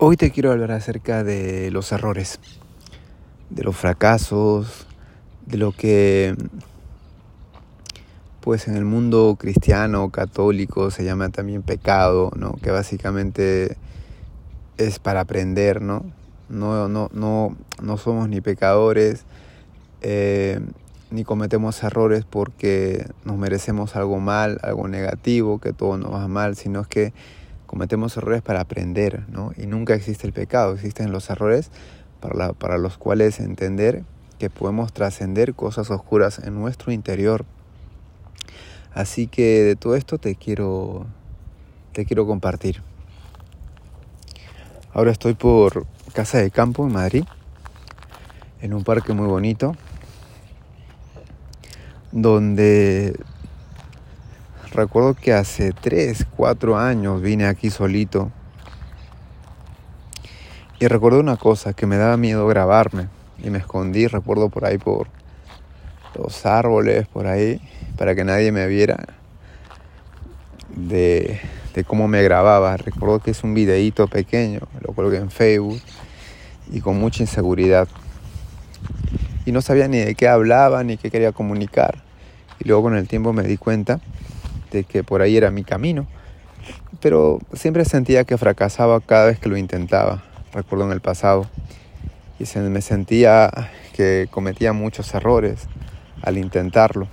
Hoy te quiero hablar acerca de los errores, de los fracasos, de lo que pues en el mundo cristiano, católico se llama también pecado, ¿no? Que básicamente es para aprender, ¿no? No, no, no, no somos ni pecadores, eh, ni cometemos errores porque nos merecemos algo mal, algo negativo, que todo nos va mal, sino es que cometemos errores para aprender, ¿no? Y nunca existe el pecado, existen los errores para, los cuales entender que podemos trascender cosas oscuras en nuestro interior. Así que de todo esto te quiero, te quiero compartir. Ahora estoy por Casa de Campo en Madrid, en un parque muy bonito, donde recuerdo que hace 3, 4 años vine aquí solito. Y recuerdo una cosa, que me daba miedo grabarme. Y me escondí, recuerdo por ahí por los árboles, por ahí, para que nadie me viera de, de cómo me grababa. Recuerdo que es un videíto pequeño, lo coloqué en Facebook y con mucha inseguridad. Y no sabía ni de qué hablaba ni qué quería comunicar. Y luego con el tiempo me di cuenta de que por ahí era mi camino, pero siempre sentía que fracasaba cada vez que lo intentaba, recuerdo en el pasado, y me sentía que cometía muchos errores al intentarlo.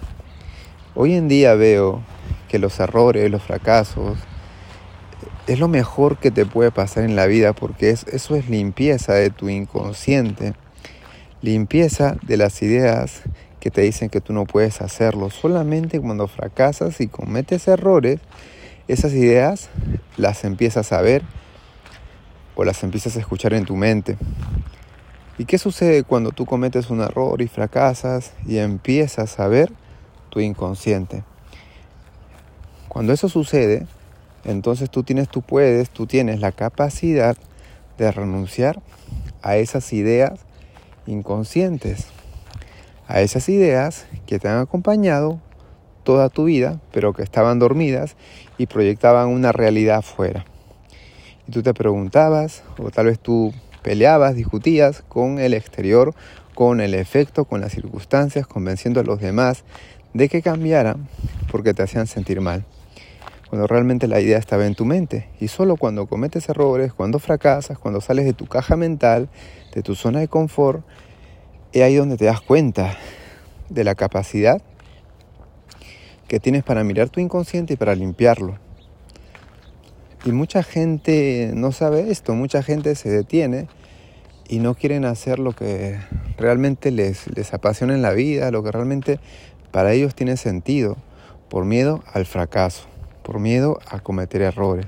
Hoy en día veo que los errores, los fracasos, es lo mejor que te puede pasar en la vida porque eso es limpieza de tu inconsciente, limpieza de las ideas que te dicen que tú no puedes hacerlo. Solamente cuando fracasas y cometes errores, esas ideas las empiezas a ver o las empiezas a escuchar en tu mente. ¿Y qué sucede cuando tú cometes un error y fracasas y empiezas a ver tu inconsciente? Cuando eso sucede, entonces tú tienes, tú puedes, tú tienes la capacidad de renunciar a esas ideas inconscientes a esas ideas que te han acompañado toda tu vida, pero que estaban dormidas y proyectaban una realidad afuera. Y tú te preguntabas, o tal vez tú peleabas, discutías con el exterior, con el efecto, con las circunstancias, convenciendo a los demás de que cambiaran porque te hacían sentir mal. Cuando realmente la idea estaba en tu mente. Y solo cuando cometes errores, cuando fracasas, cuando sales de tu caja mental, de tu zona de confort, es ahí donde te das cuenta de la capacidad que tienes para mirar tu inconsciente y para limpiarlo. Y mucha gente no sabe esto, mucha gente se detiene y no quieren hacer lo que realmente les, les apasiona en la vida, lo que realmente para ellos tiene sentido, por miedo al fracaso, por miedo a cometer errores.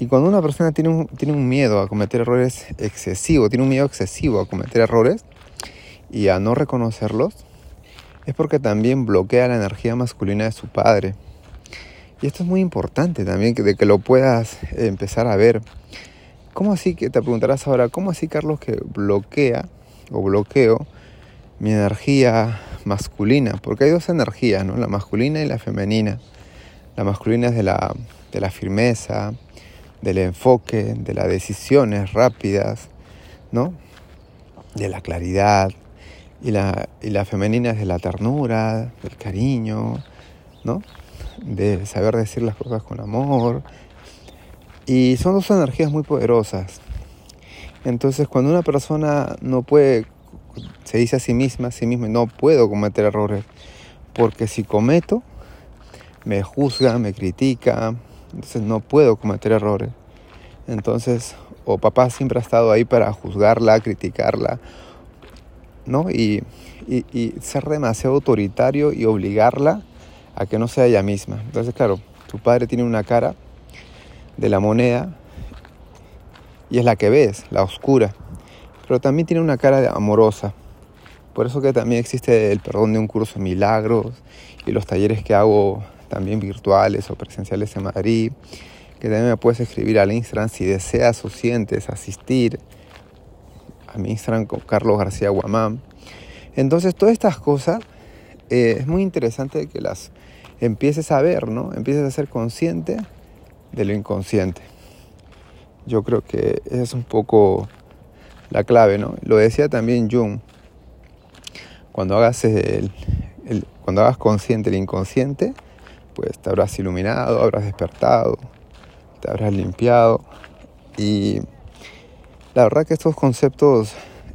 Y cuando una persona tiene un, tiene un miedo a cometer errores excesivo, tiene un miedo excesivo a cometer errores, y a no reconocerlos, es porque también bloquea la energía masculina de su padre. Y esto es muy importante también, de que lo puedas empezar a ver. ¿Cómo así que te preguntarás ahora, cómo así Carlos que bloquea o bloqueo mi energía masculina? Porque hay dos energías, ¿no? La masculina y la femenina. La masculina es de la, de la firmeza, del enfoque, de las decisiones rápidas, ¿no? De la claridad, y la, y la femenina es de la ternura, del cariño, ¿no? De saber decir las cosas con amor. Y son dos energías muy poderosas. Entonces, cuando una persona no puede, se dice a sí misma, a sí misma, no puedo cometer errores, porque si cometo, me juzga, me critica, entonces no puedo cometer errores. Entonces, o papá siempre ha estado ahí para juzgarla, criticarla, ¿no? Y, ser demasiado autoritario y obligarla a que no sea ella misma. Entonces, claro, tu padre tiene una cara de la moneda y es la que ves, la oscura, pero también tiene una cara amorosa. Por eso que también existe el perdón de un curso de milagros y los talleres que hago también virtuales o presenciales en Madrid, que también me puedes escribir al Instagram si deseas o sientes asistir a con Carlos García Guamán. Entonces todas estas cosas eh, es muy interesante que las empieces a ver, ¿no? Empieces a ser consciente de lo inconsciente. Yo creo que esa es un poco la clave, ¿no? Lo decía también Jung. Cuando hagas, el, cuando hagas consciente el inconsciente, pues te habrás iluminado, habrás despertado, te habrás limpiado. Y la verdad que estos conceptos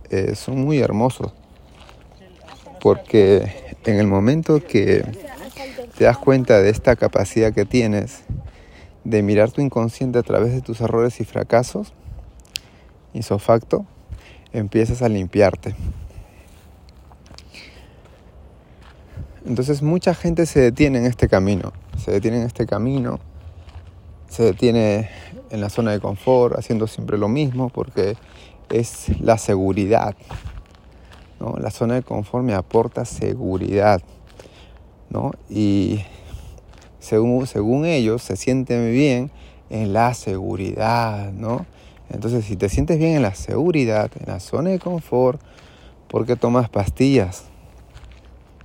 eh, son muy hermosos. Porque en el momento que te das cuenta de esta capacidad que tienes de mirar tu inconsciente a través de tus errores y fracasos, facto, empiezas a limpiarte. Entonces mucha gente se detiene en este camino, se detiene en este camino, se detiene en la zona de confort, haciendo siempre lo mismo, porque es la seguridad. ¿no? La zona de confort me aporta seguridad. ¿no? Y según, según ellos se sienten bien en la seguridad. ¿no? Entonces si te sientes bien en la seguridad, en la zona de confort, ¿por qué tomas pastillas?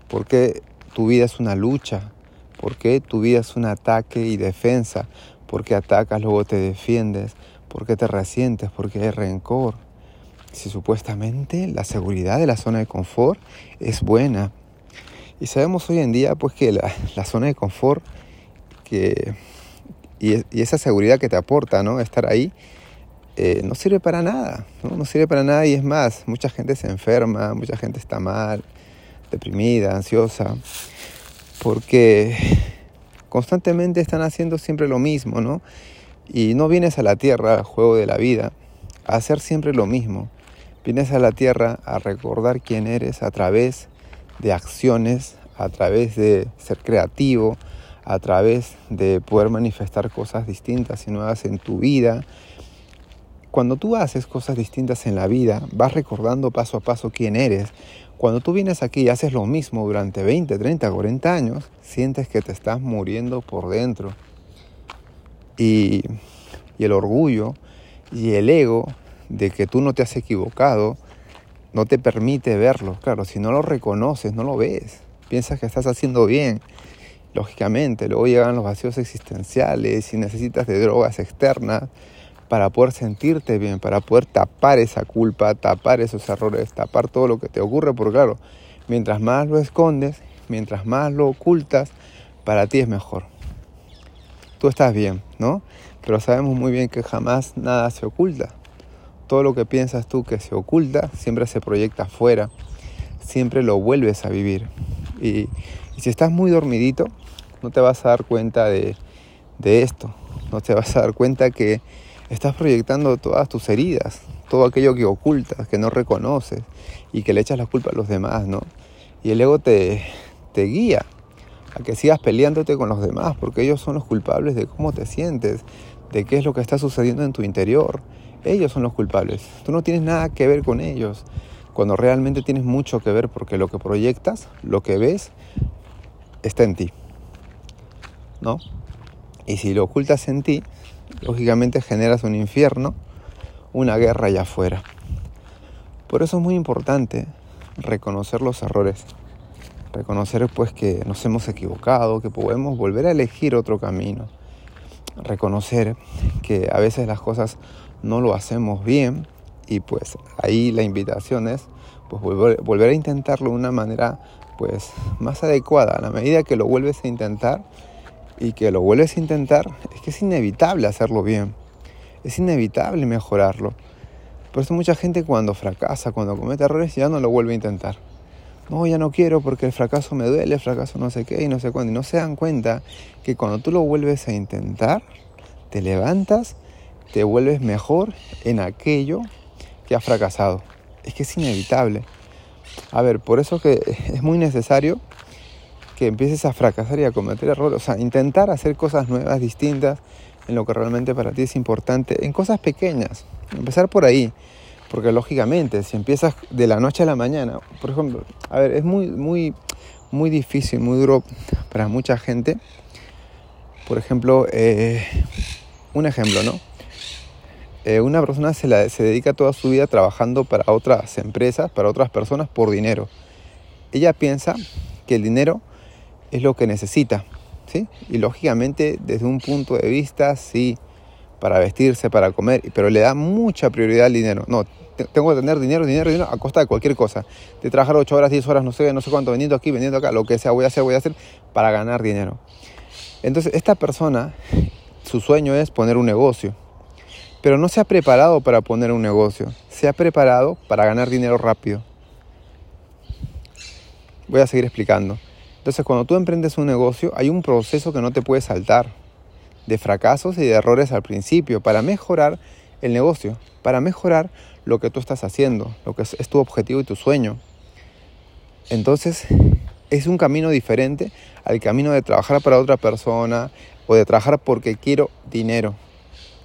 ¿Por qué tu vida es una lucha? ¿Por qué tu vida es un ataque y defensa? ¿Por qué atacas, luego te defiendes? ¿Por qué te resientes? ¿Por qué hay rencor? Si supuestamente la seguridad de la zona de confort es buena. Y sabemos hoy en día pues que la, zona de confort que, y, esa seguridad que te aporta, ¿no? Estar ahí, eh, no sirve para nada, ¿no? ¿no? sirve para nada y es más, mucha gente se enferma, mucha gente está mal, deprimida, ansiosa, porque constantemente están haciendo siempre lo mismo, ¿no? Y no vienes a la tierra, al juego de la vida, a hacer siempre lo mismo. Vienes a la tierra a recordar quién eres a través de acciones, a través de ser creativo, a través de poder manifestar cosas distintas y nuevas en tu vida. Cuando tú haces cosas distintas en la vida, vas recordando paso a paso quién eres, cuando tú vienes aquí y haces lo mismo durante 20, 30, 40 años, sientes que te estás muriendo por dentro. Y, el orgullo y el ego de que tú no te has equivocado no te permite verlo. Claro, si no lo reconoces, no lo ves. Piensas que estás haciendo bien. Lógicamente, luego llegan los vacíos existenciales y necesitas de drogas externas para poder sentirte bien, para poder tapar esa culpa, tapar esos errores, tapar todo lo que te ocurre, porque claro, mientras más lo escondes, mientras más lo ocultas, para ti es mejor. Tú estás bien, ¿no? Pero sabemos muy bien que jamás nada se oculta. Todo lo que piensas tú que se oculta siempre se proyecta afuera, siempre lo vuelves a vivir. Y, si estás muy dormidito, no te vas a dar cuenta de, de esto, no te vas a dar cuenta que estás proyectando todas tus heridas, todo aquello que ocultas, que no reconoces y que le echas la culpa a los demás, ¿no? Y el ego te, te guía a que sigas peleándote con los demás, porque ellos son los culpables de cómo te sientes, de qué es lo que está sucediendo en tu interior. Ellos son los culpables. Tú no tienes nada que ver con ellos, cuando realmente tienes mucho que ver, porque lo que proyectas, lo que ves, está en ti. ¿No? Y si lo ocultas en ti, lógicamente generas un infierno, una guerra allá afuera. Por eso es muy importante reconocer los errores, reconocer pues que nos hemos equivocado, que podemos volver a elegir otro camino, reconocer que a veces las cosas no lo hacemos bien y pues ahí la invitación es pues volver, a intentarlo de una manera pues más adecuada. A la medida que lo vuelves a intentar, y que lo vuelves a intentar, es que es inevitable hacerlo bien. Es inevitable mejorarlo. Por eso mucha gente cuando fracasa, cuando comete errores, ya no lo vuelve a intentar. No, ya no quiero porque el fracaso me duele, el fracaso no sé qué y no sé cuándo. Y no se dan cuenta que cuando tú lo vuelves a intentar, te levantas, te vuelves mejor en aquello que has fracasado. Es que es inevitable. A ver, por eso que es muy necesario que empieces a fracasar y a cometer errores, o sea, intentar hacer cosas nuevas, distintas, en lo que realmente para ti es importante, en cosas pequeñas, empezar por ahí, porque lógicamente, si empiezas de la noche a la mañana, por ejemplo, a ver, es muy, muy, muy difícil, muy duro para mucha gente, por ejemplo, eh, un ejemplo, ¿no? Eh, una persona se, se dedica toda su vida trabajando para otras empresas, para otras personas por dinero. Ella piensa que el dinero es lo que necesita. ¿sí? Y lógicamente desde un punto de vista sí, para vestirse, para comer, pero le da mucha prioridad al dinero. No, tengo que tener dinero, dinero, dinero a costa de cualquier cosa. De trabajar 8 horas, 10 horas, no sé, no sé cuánto, vendiendo aquí, vendiendo acá, lo que sea, voy a hacer, voy a hacer para ganar dinero. Entonces, esta persona, su sueño es poner un negocio, pero no se ha preparado para poner un negocio, se ha preparado para ganar dinero rápido. Voy a seguir explicando. Entonces, cuando tú emprendes un negocio, hay un proceso que no te puedes saltar, de fracasos y de errores al principio, para mejorar el negocio, para mejorar lo que tú estás haciendo, lo que es, tu objetivo y tu sueño. Entonces, es un camino diferente al camino de trabajar para otra persona o de trabajar porque quiero dinero.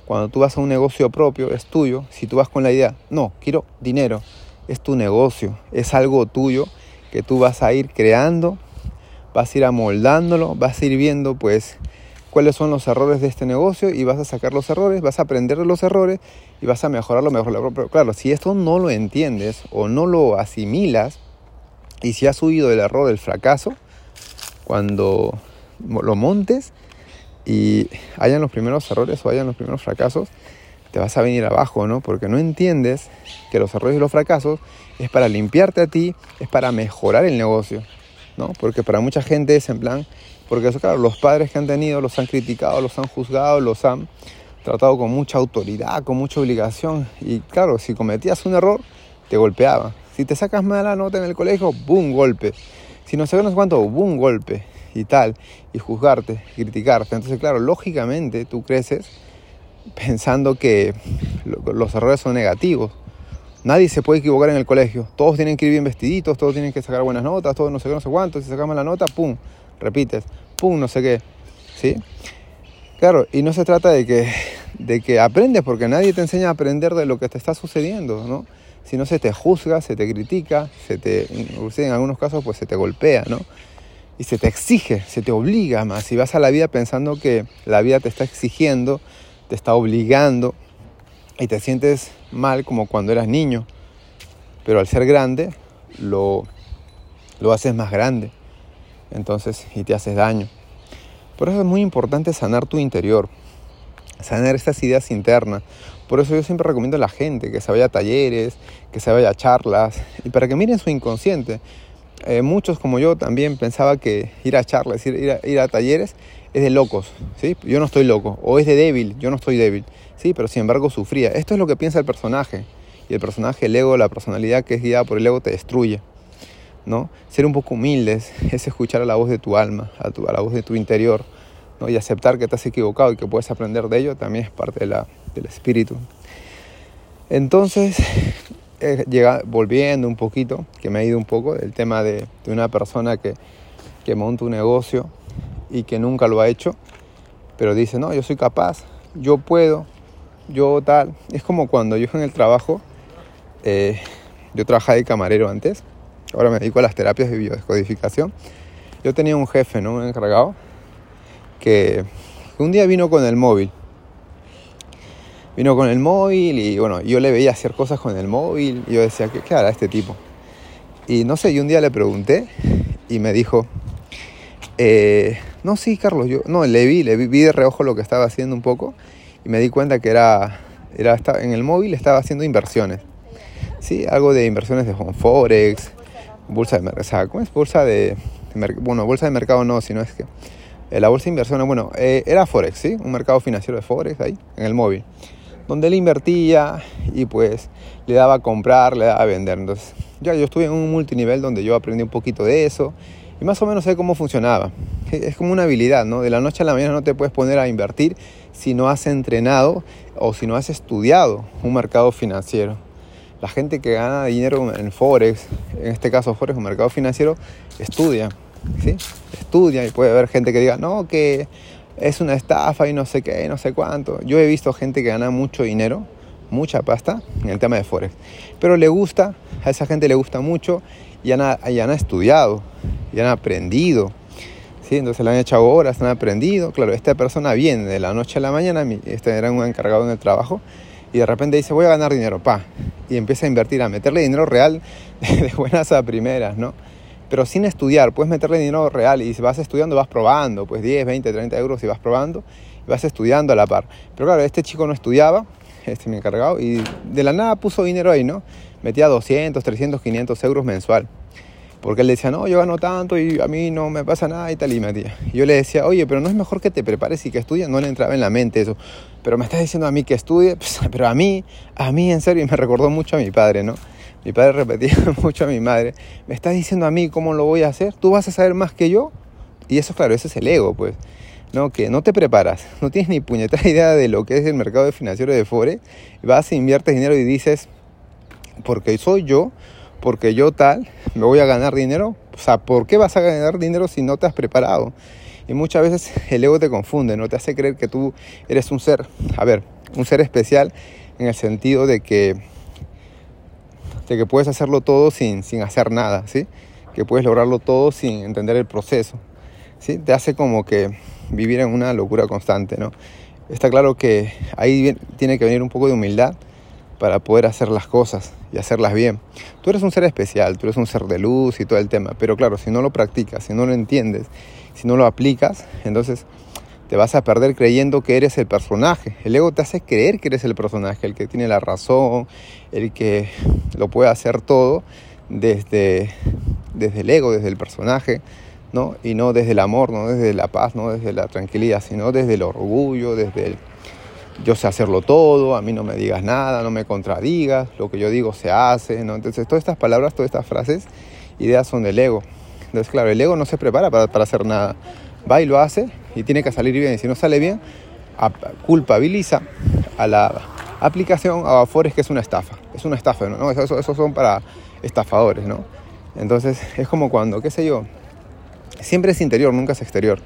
Cuando tú vas a un negocio propio, es tuyo. Si tú vas con la idea, no, quiero dinero, es tu negocio, es algo tuyo que tú vas a ir creando vas a ir amoldándolo, vas a ir viendo pues cuáles son los errores de este negocio y vas a sacar los errores, vas a aprender de los errores y vas a mejorarlo mejor. Pero claro, si esto no lo entiendes o no lo asimilas y si has huido del error, del fracaso, cuando lo montes y hayan los primeros errores o hayan los primeros fracasos, te vas a venir abajo, ¿no? Porque no entiendes que los errores y los fracasos es para limpiarte a ti, es para mejorar el negocio. ¿No? Porque para mucha gente es en plan, porque eso, claro, los padres que han tenido los han criticado, los han juzgado, los han tratado con mucha autoridad, con mucha obligación. Y claro, si cometías un error, te golpeaba. Si te sacas mala nota en el colegio, ¡boom! golpe. Si no sé cuánto, ¡boom! golpe. Y tal. Y juzgarte, criticarte. Entonces, claro, lógicamente tú creces pensando que los errores son negativos. Nadie se puede equivocar en el colegio. Todos tienen que ir bien vestiditos, todos tienen que sacar buenas notas, todos no sé qué, no sé cuánto. Si sacamos la nota, pum, repites, pum, no sé qué. ¿Sí? Claro, y no se trata de que, de que aprendes, porque nadie te enseña a aprender de lo que te está sucediendo, ¿no? Si no se te juzga, se te critica, se te, en algunos casos pues se te golpea, ¿no? Y se te exige, se te obliga más. Si vas a la vida pensando que la vida te está exigiendo, te está obligando, y te sientes mal como cuando eras niño, pero al ser grande lo, lo haces más grande, entonces y te haces daño. Por eso es muy importante sanar tu interior, sanar estas ideas internas. Por eso yo siempre recomiendo a la gente que se vaya a talleres, que se vaya a charlas, y para que miren su inconsciente. Eh, muchos como yo también pensaba que ir a charlas, ir, ir, a, ir a talleres es de locos, ¿sí? Yo no estoy loco, o es de débil, yo no estoy débil. Sí, pero sin embargo sufría. Esto es lo que piensa el personaje. Y el personaje, el ego, la personalidad que es guiada por el ego te destruye. ¿no? Ser un poco humildes es escuchar a la voz de tu alma, a, tu, la voz de tu interior. ¿no? Y aceptar que te has equivocado y que puedes aprender de ello también es parte de la, del espíritu. Entonces, eh, llega, volviendo un poquito, que me ha ido un poco, del tema de, de una persona que, que monta un negocio y que nunca lo ha hecho, pero dice, no, yo soy capaz, yo puedo, yo tal. Es como cuando yo en el trabajo, eh, yo trabajaba de camarero antes, ahora me dedico a las terapias de biodescodificación. Yo tenía un jefe, ¿no? Un encargado, que un día vino con el móvil. Vino con el móvil y bueno, yo le veía hacer cosas con el móvil y yo decía, ¿qué, qué hará este tipo? Y no sé, y un día le pregunté y me dijo, eh, no, sí, Carlos, yo no, le vi, le vi, vi de reojo lo que estaba haciendo un poco y me di cuenta que era, era en el móvil estaba haciendo inversiones. Sí, algo de inversiones de Forex, bolsa de mercado, ¿cómo es? Bolsa de, bueno, bolsa de mercado no, sino es que eh, la bolsa de inversiones, bueno, eh, era Forex, ¿sí? Un mercado financiero de Forex ahí, en el móvil, donde él invertía y pues le daba a comprar, le daba a vender. Entonces, ya yo estuve en un multinivel donde yo aprendí un poquito de eso y más o menos sé cómo funcionaba. Es como una habilidad, ¿no? De la noche a la mañana no te puedes poner a invertir si no has entrenado o si no has estudiado un mercado financiero. La gente que gana dinero en Forex, en este caso Forex, un mercado financiero, estudia, ¿sí? Estudia y puede haber gente que diga, no, que es una estafa y no sé qué, no sé cuánto. Yo he visto gente que gana mucho dinero, mucha pasta en el tema de Forex, pero le gusta, a esa gente le gusta mucho y han, y han estudiado, y han aprendido ¿sí? Entonces le han echado horas, han aprendido. Claro, esta persona viene de la noche a la mañana, este era un encargado en el trabajo, y de repente dice, voy a ganar dinero, pa. Y empieza a invertir, a meterle dinero real de buenas a primeras, ¿no? Pero sin estudiar, puedes meterle dinero real y si vas estudiando vas probando, pues 10, 20, 30 euros y vas probando vas estudiando a la par. Pero claro, este chico no estudiaba, este me encargado, y de la nada puso dinero ahí, ¿no? Metía 200, 300, 500 euros mensual. Porque él decía, no, yo gano tanto y a mí no me pasa nada y tal, y metía. Y yo le decía, oye, pero no es mejor que te prepares y que estudies. No le entraba en la mente eso. Pero me estás diciendo a mí que estudie, pues, pero a mí, a mí en serio, y me recordó mucho a mi padre, ¿no? Mi padre repetía mucho a mi madre, me estás diciendo a mí cómo lo voy a hacer, tú vas a saber más que yo. Y eso, claro, ese es el ego, pues. ¿no? Que no te preparas, no tienes ni puñetera idea de lo que es el mercado financiero de Forex, vas inviertes dinero y dices, porque soy yo, porque yo tal, me voy a ganar dinero. O sea, ¿por qué vas a ganar dinero si no te has preparado? Y muchas veces el ego te confunde, no te hace creer que tú eres un ser, a ver, un ser especial en el sentido de que, de que puedes hacerlo todo sin, sin hacer nada, ¿sí? Que puedes lograrlo todo sin entender el proceso, ¿sí? Te hace como que vivir en una locura constante, ¿no? Está claro que ahí tiene que venir un poco de humildad para poder hacer las cosas y hacerlas bien. Tú eres un ser especial, tú eres un ser de luz y todo el tema, pero claro, si no lo practicas, si no lo entiendes, si no lo aplicas, entonces te vas a perder creyendo que eres el personaje. El ego te hace creer que eres el personaje, el que tiene la razón, el que lo puede hacer todo desde, desde el ego, desde el personaje, ¿no? Y no desde el amor, no desde la paz, no desde la tranquilidad, sino desde el orgullo, desde el yo sé hacerlo todo, a mí no me digas nada, no me contradigas, lo que yo digo se hace, ¿no? Entonces todas estas palabras, todas estas frases, ideas son del ego. Entonces claro, el ego no se prepara para, para hacer nada, va y lo hace y tiene que salir bien, y si no sale bien, culpabiliza a la aplicación a Afores que es una estafa, es una estafa, ¿no? Esos eso son para estafadores, ¿no? Entonces es como cuando, qué sé yo, siempre es interior, nunca es exterior.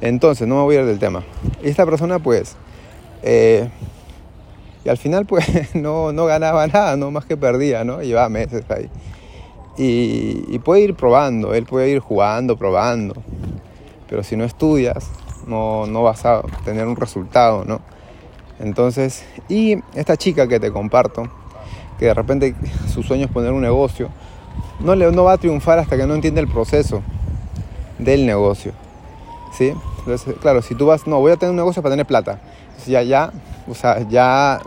Entonces, no me voy a ir del tema. Esta persona, pues, eh, y al final, pues, no, no, ganaba nada, no más que perdía, ¿no? Llevaba meses ahí. Y, y, puede ir probando, él puede ir jugando, probando. Pero si no estudias, no, no vas a tener un resultado, ¿no? Entonces, y esta chica que te comparto, que de repente su sueño es poner un negocio, no, le, no va a triunfar hasta que no entiende el proceso del negocio. ¿Sí? Entonces, claro, si tú vas, no, voy a tener un negocio para tener plata. Ya, ya, o sea, ya,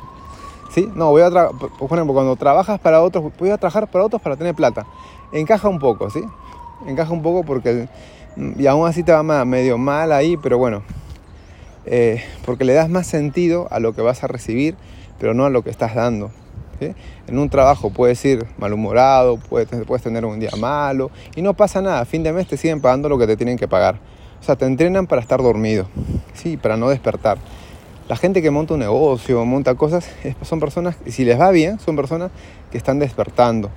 ¿sí? No, voy a, por ejemplo, cuando trabajas para otros, voy a trabajar para otros para tener plata. Encaja un poco, ¿sí? Encaja un poco porque, y aún así te va medio mal ahí, pero bueno, eh, porque le das más sentido a lo que vas a recibir, pero no a lo que estás dando. En un trabajo puedes ir malhumorado, puedes, puedes tener un día malo y no pasa nada. Fin de mes te siguen pagando lo que te tienen que pagar. O sea, te entrenan para estar dormido, ¿sí? para no despertar. La gente que monta un negocio, monta cosas, son personas, y si les va bien, son personas que están despertando.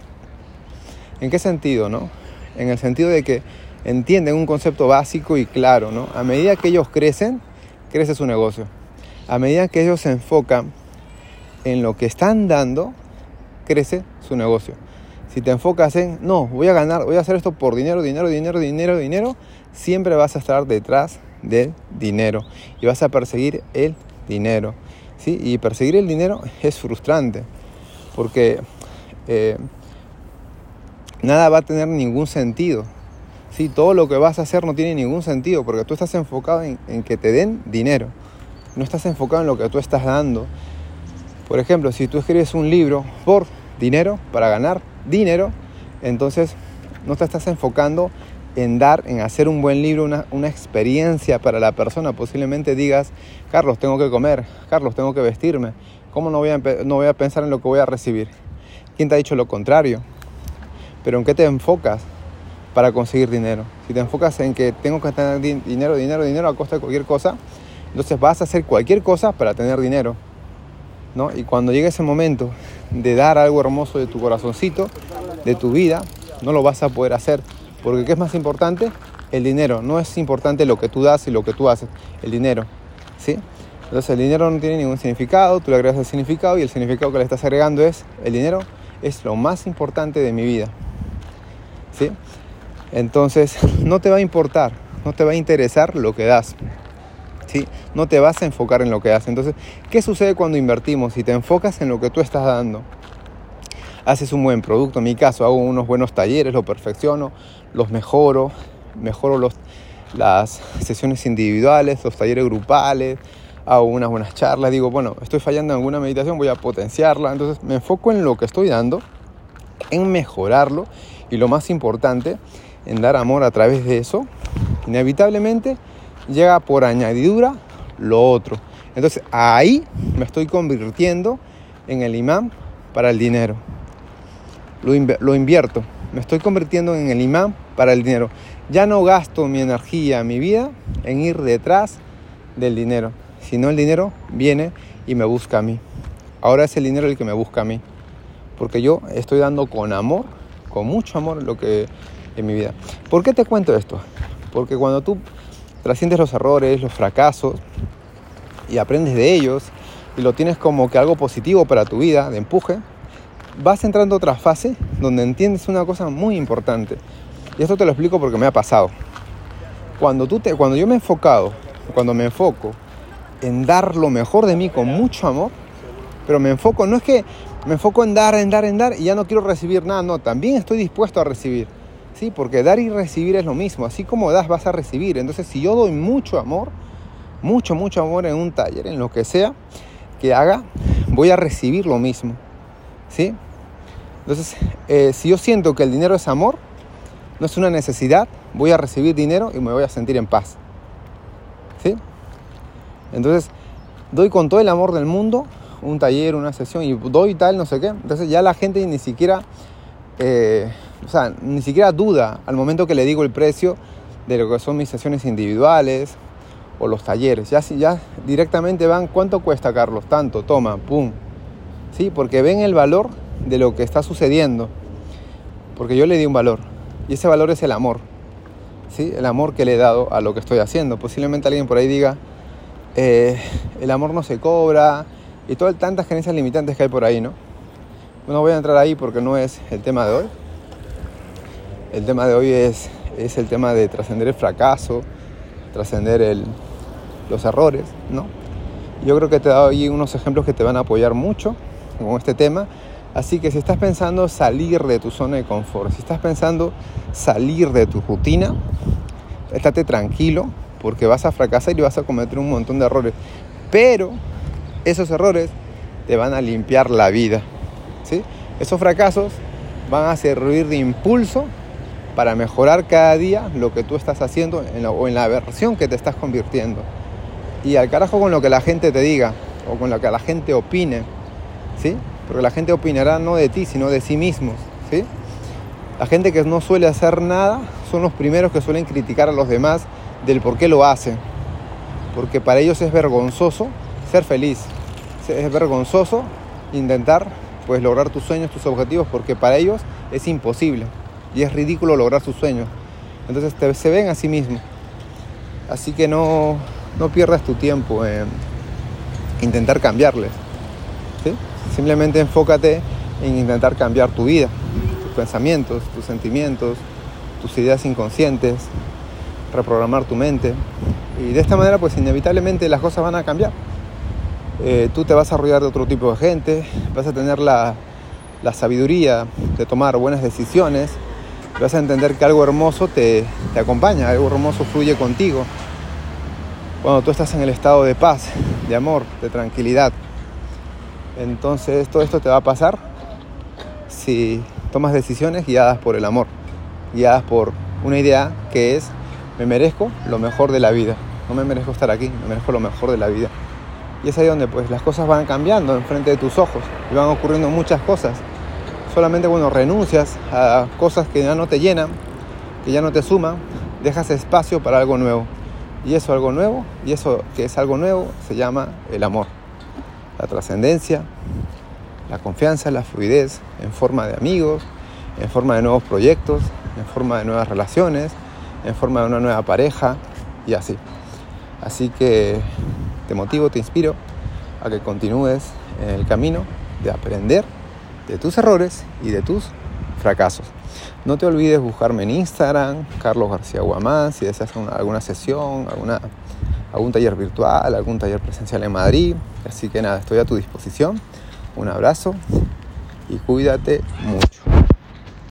¿En qué sentido, no? En el sentido de que entienden un concepto básico y claro, ¿no? A medida que ellos crecen, crece su negocio. A medida que ellos se enfocan en lo que están dando, crece su negocio. Si te enfocas en, no, voy a ganar, voy a hacer esto por dinero, dinero, dinero, dinero, dinero, siempre vas a estar detrás del dinero y vas a perseguir el dinero. ¿sí? Y perseguir el dinero es frustrante porque eh, nada va a tener ningún sentido. ¿sí? Todo lo que vas a hacer no tiene ningún sentido porque tú estás enfocado en, en que te den dinero. No estás enfocado en lo que tú estás dando por ejemplo, si tú escribes un libro por dinero, para ganar dinero, entonces no te estás enfocando en dar, en hacer un buen libro, una, experiencia para la persona. Posiblemente digas, Carlos, tengo que comer, Carlos, tengo que vestirme. ¿Cómo no voy, a, no voy a pensar en lo que voy a recibir? ¿Quién te ha dicho lo contrario? Pero ¿en qué te enfocas para conseguir dinero? Si te enfocas en que tengo que tener dinero, dinero, dinero a costa de cualquier cosa, entonces vas a hacer cualquier cosa para tener dinero. Y cuando llegue ese momento de dar algo hermoso de tu corazoncito, de tu vida, no lo vas a poder hacer. Porque ¿qué es más importante? El dinero. No es importante lo que tú das y lo que tú haces, el dinero. ¿sí? Entonces el dinero no tiene ningún significado, tú le agregas el significado y el significado que le estás agregando es, el dinero es lo más importante de mi vida. ¿sí? Entonces no te va a importar, no te va a interesar lo que das. No te vas a enfocar en lo que haces. Entonces, ¿qué sucede cuando invertimos? Si te enfocas en lo que tú estás dando, haces un buen producto. En mi caso, hago unos buenos talleres, los perfecciono, los mejoro, mejoro los, las sesiones individuales, los talleres grupales, hago unas buenas charlas, digo, bueno, estoy fallando en alguna meditación, voy a potenciarla, entonces me enfoco en lo que estoy dando, en mejorarlo y lo más importante, en dar amor a través de eso, inevitablemente llega por añadidura lo otro. Entonces ahí me estoy convirtiendo en el imán para el dinero. Lo, lo, invierto. Me estoy convirtiendo en el imán para el dinero. Ya no gasto mi energía, mi vida en ir detrás del dinero, sino el dinero viene y me busca a mí. Ahora es el dinero el que me busca a mí. Porque yo estoy dando con amor, con mucho amor lo que en mi vida. ¿Por qué te cuento esto? Porque cuando tú trasciendes los errores, los fracasos y aprendes de ellos y lo tienes como que algo positivo para tu vida, de empuje, vas entrando a otra fase donde entiendes una cosa muy importante. Y esto te lo explico porque me ha pasado. Cuando, tú te, cuando yo me he enfocado, cuando me enfoco en dar lo mejor de mí con mucho amor, pero me enfoco, no es que me enfoco en dar, en dar, en dar y ya no quiero recibir nada, no, también estoy dispuesto a recibir. Sí, porque dar y recibir es lo mismo, así como das vas a recibir. Entonces, si yo doy mucho amor, mucho, mucho amor en un taller, en lo que sea que haga, voy a recibir lo mismo. ¿Sí? Entonces, eh, si yo siento que el dinero es amor, no es una necesidad, voy a recibir dinero y me voy a sentir en paz. ¿Sí? Entonces, doy con todo el amor del mundo un taller, una sesión y doy tal, no sé qué. Entonces ya la gente ni siquiera, eh, o sea, ni siquiera duda al momento que le digo el precio de lo que son mis sesiones individuales o los talleres. Ya, ya directamente van, ¿cuánto cuesta Carlos? Tanto, toma, pum. ¿Sí? Porque ven el valor de lo que está sucediendo. Porque yo le di un valor. Y ese valor es el amor. ¿Sí? El amor que le he dado a lo que estoy haciendo. Posiblemente alguien por ahí diga, eh, el amor no se cobra, y todas tantas creencias limitantes que hay por ahí, ¿no? Voy a entrar ahí porque no es el tema de hoy. El tema de hoy es, es el tema de trascender el fracaso, trascender los errores, ¿no? Yo creo que te he dado ahí unos ejemplos que te van a apoyar mucho con este tema. Así que si estás pensando salir de tu zona de confort, si estás pensando salir de tu rutina, estate tranquilo porque vas a fracasar y vas a cometer un montón de errores. Pero esos errores te van a limpiar la vida. ¿sí? Esos fracasos van a servir de impulso para mejorar cada día lo que tú estás haciendo o en la versión que te estás convirtiendo. Y al carajo con lo que la gente te diga o con lo que la gente opine, Porque la gente opinará no de ti, sino de sí mismos, ¿sí? La gente que no suele hacer nada son los primeros que suelen criticar a los demás del por qué lo hacen. Porque para ellos es vergonzoso ser feliz. Es vergonzoso intentar pues lograr tus sueños, tus objetivos, porque para ellos es imposible y es ridículo lograr sus sueños. Entonces te, se ven a sí mismos. Así que no, no pierdas tu tiempo en intentar cambiarles. Simplemente enfócate en intentar cambiar tu vida, tus pensamientos, tus sentimientos, tus ideas inconscientes, reprogramar tu mente. Y de esta manera pues inevitablemente las cosas van a cambiar. Eh, tú te vas a rodear de otro tipo de gente, vas a tener la, sabiduría de tomar buenas decisiones, vas a entender que algo hermoso te, te acompaña, algo hermoso fluye contigo. Cuando tú estás en el estado de paz, de amor, de tranquilidad. Entonces todo esto te va a pasar si tomas decisiones guiadas por el amor, guiadas por una idea que es me merezco lo mejor de la vida. No me merezco estar aquí, me merezco lo mejor de la vida. Y es ahí donde pues las cosas van cambiando enfrente de tus ojos y van ocurriendo muchas cosas. Solamente bueno, renuncias a cosas que ya no te llenan, que ya no te suman, dejas espacio para algo nuevo. Y eso algo nuevo, y eso que es algo nuevo, se llama el amor. La trascendencia, la confianza, la fluidez en forma de amigos, en forma de nuevos proyectos, en forma de nuevas relaciones, en forma de una nueva pareja y así. Así que te motivo, te inspiro a que continúes en el camino de aprender de tus errores y de tus fracasos. No te olvides buscarme en Instagram, Carlos García Guamán, si deseas alguna sesión, alguna, algún taller virtual, algún taller presencial en Madrid. Así que nada, estoy a tu disposición. Un abrazo y cuídate mucho.